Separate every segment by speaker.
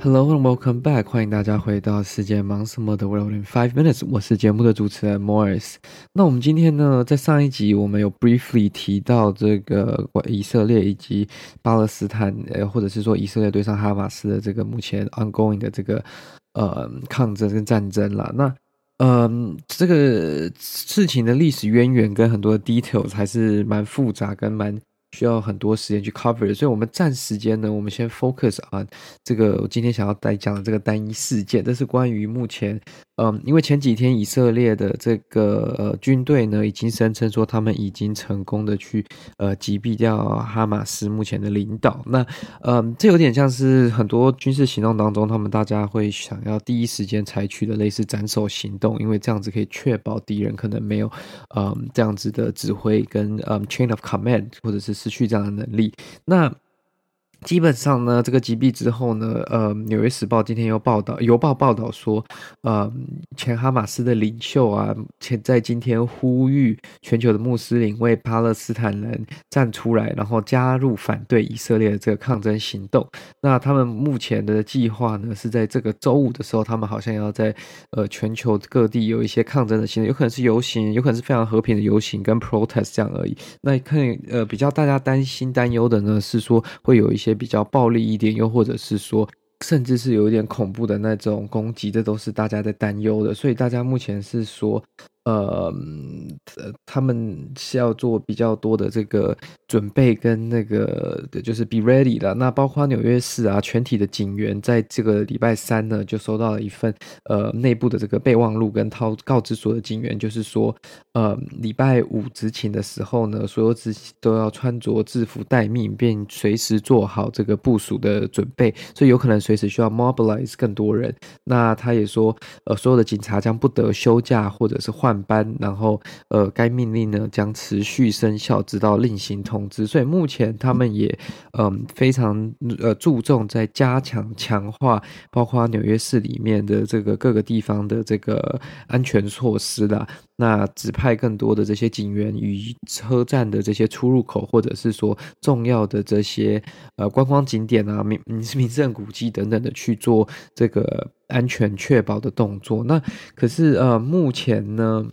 Speaker 1: Hello and welcome back，欢迎大家回到世界忙什么的 World in Five Minutes，我是节目的主持人 Morris。那我们今天呢，在上一集我们有 briefly 提到这个以色列以及巴勒斯坦，呃，或者是说以色列对上哈马斯的这个目前 ongoing 的这个呃抗争跟战争啦。那嗯、这个事情的历史渊源跟很多 details 还是蛮复杂跟蛮。需要很多时间去 cover，所以我们暂时间呢，我们先 focus 啊这个我今天想要带讲的这个单一事件，这是关于目前。嗯，因为前几天以色列的这个呃军队呢，已经声称说他们已经成功的去呃击毙掉哈马斯目前的领导。那嗯，这有点像是很多军事行动当中，他们大家会想要第一时间采取的类似斩首行动，因为这样子可以确保敌人可能没有嗯这样子的指挥跟嗯 chain of command，或者是失去这样的能力。那基本上呢，这个击毙之后呢，呃，《纽约时报》今天又报道，邮报报道说，呃，前哈马斯的领袖啊，前在今天呼吁全球的穆斯林为巴勒斯坦人站出来，然后加入反对以色列的这个抗争行动。那他们目前的计划呢，是在这个周五的时候，他们好像要在呃全球各地有一些抗争的行动，有可能是游行，有可能是非常和平的游行跟 protest 这样而已。那可能呃比较大家担心担忧的呢，是说会有一些。也比较暴力一点，又或者是说，甚至是有一点恐怖的那种攻击，这都是大家在担忧的。所以大家目前是说。呃，他们是要做比较多的这个准备跟那个，就是 be ready 的。那包括纽约市啊，全体的警员在这个礼拜三呢，就收到了一份呃内部的这个备忘录，跟告告知所有的警员，就是说，呃，礼拜五执勤的时候呢，所有执勤都要穿着制服待命，并随时做好这个部署的准备，所以有可能随时需要 mobilize 更多人。那他也说，呃，所有的警察将不得休假或者是换。班，然后呃，该命令呢将持续生效，直到另行通知。所以目前他们也嗯、呃、非常呃注重在加强强化，包括纽约市里面的这个各个地方的这个安全措施啦。那指派更多的这些警员与车站的这些出入口，或者是说重要的这些呃观光景点啊、名名胜古迹等等的去做这个安全确保的动作。那可是呃目前呢，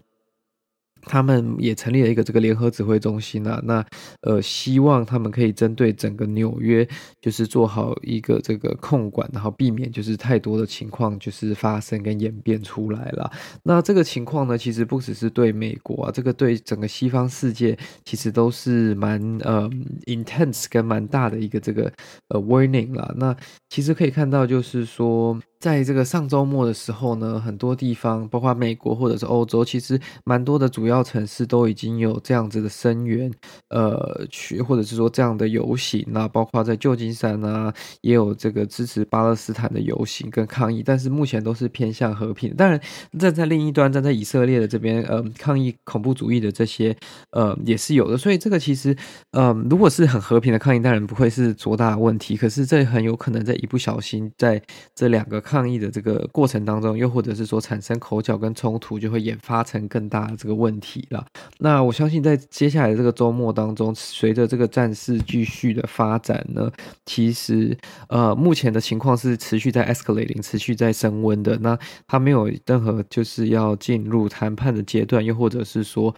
Speaker 1: 他们也成立了一个这个联合指挥中心啊，那呃，希望他们可以针对整个纽约，就是做好一个这个控管，然后避免就是太多的情况就是发生跟演变出来了。那这个情况呢，其实不只是对美国啊，这个对整个西方世界其实都是蛮呃 intense 跟蛮大的一个这个呃 warning 啦。那其实可以看到，就是说。在这个上周末的时候呢，很多地方，包括美国或者是欧洲，其实蛮多的主要到城市都已经有这样子的声援，呃，去或者是说这样的游行啊，包括在旧金山啊，也有这个支持巴勒斯坦的游行跟抗议，但是目前都是偏向和平。当然，站在另一端，站在以色列的这边，呃，抗议恐怖主义的这些，呃，也是有的。所以这个其实，呃，如果是很和平的抗议，当然不会是多大的问题。可是这很有可能在一不小心，在这两个抗议的这个过程当中，又或者是说产生口角跟冲突，就会演发成更大的这个问题了。那我相信在接下来的这个周末当中，随着这个战事继续的发展呢，其实呃目前的情况是持续在 escalating，持续在升温的。那它没有任何就是要进入谈判的阶段，又或者是说。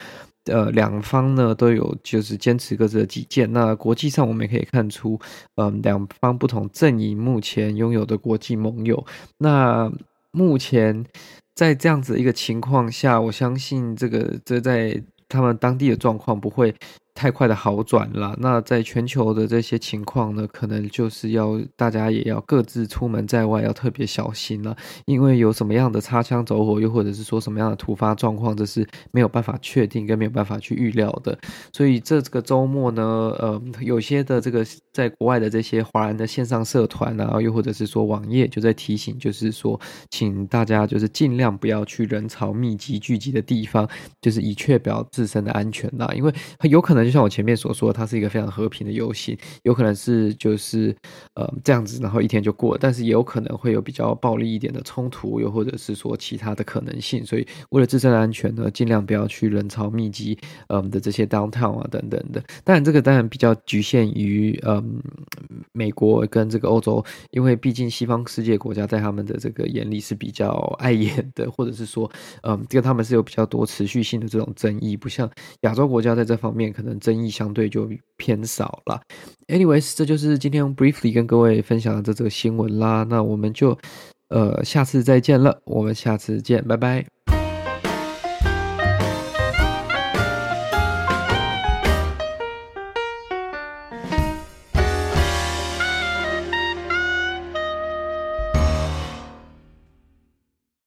Speaker 1: 呃，两方呢都有就是坚持各自的己见。那国际上我们也可以看出，嗯、呃，两方不同阵营目前拥有的国际盟友。那目前在这样子一个情况下，我相信这个这在他们当地的状况不会。太快的好转了，那在全球的这些情况呢，可能就是要大家也要各自出门在外要特别小心了，因为有什么样的擦枪走火，又或者是说什么样的突发状况，这是没有办法确定跟没有办法去预料的。所以这个周末呢，呃，有些的这个在国外的这些华人的线上社团啊，又或者是说网页就在提醒，就是说，请大家就是尽量不要去人潮密集聚集的地方，就是以确保自身的安全啦，因为有可能。就像我前面所说，它是一个非常和平的游戏，有可能是就是呃这样子，然后一天就过，但是也有可能会有比较暴力一点的冲突，又或者是说其他的可能性。所以为了自身的安全呢，尽量不要去人潮密集嗯的这些 downtown 啊等等的。当然这个当然比较局限于嗯美国跟这个欧洲，因为毕竟西方世界国家在他们的这个眼里是比较碍眼的，或者是说，嗯，跟他们是有比较多持续性的这种争议，不像亚洲国家在这方面可能争议相对就偏少了。Anyways，这就是今天 briefly 跟各位分享的这则新闻啦，那我们就呃下次再见了，我们下次见，拜拜。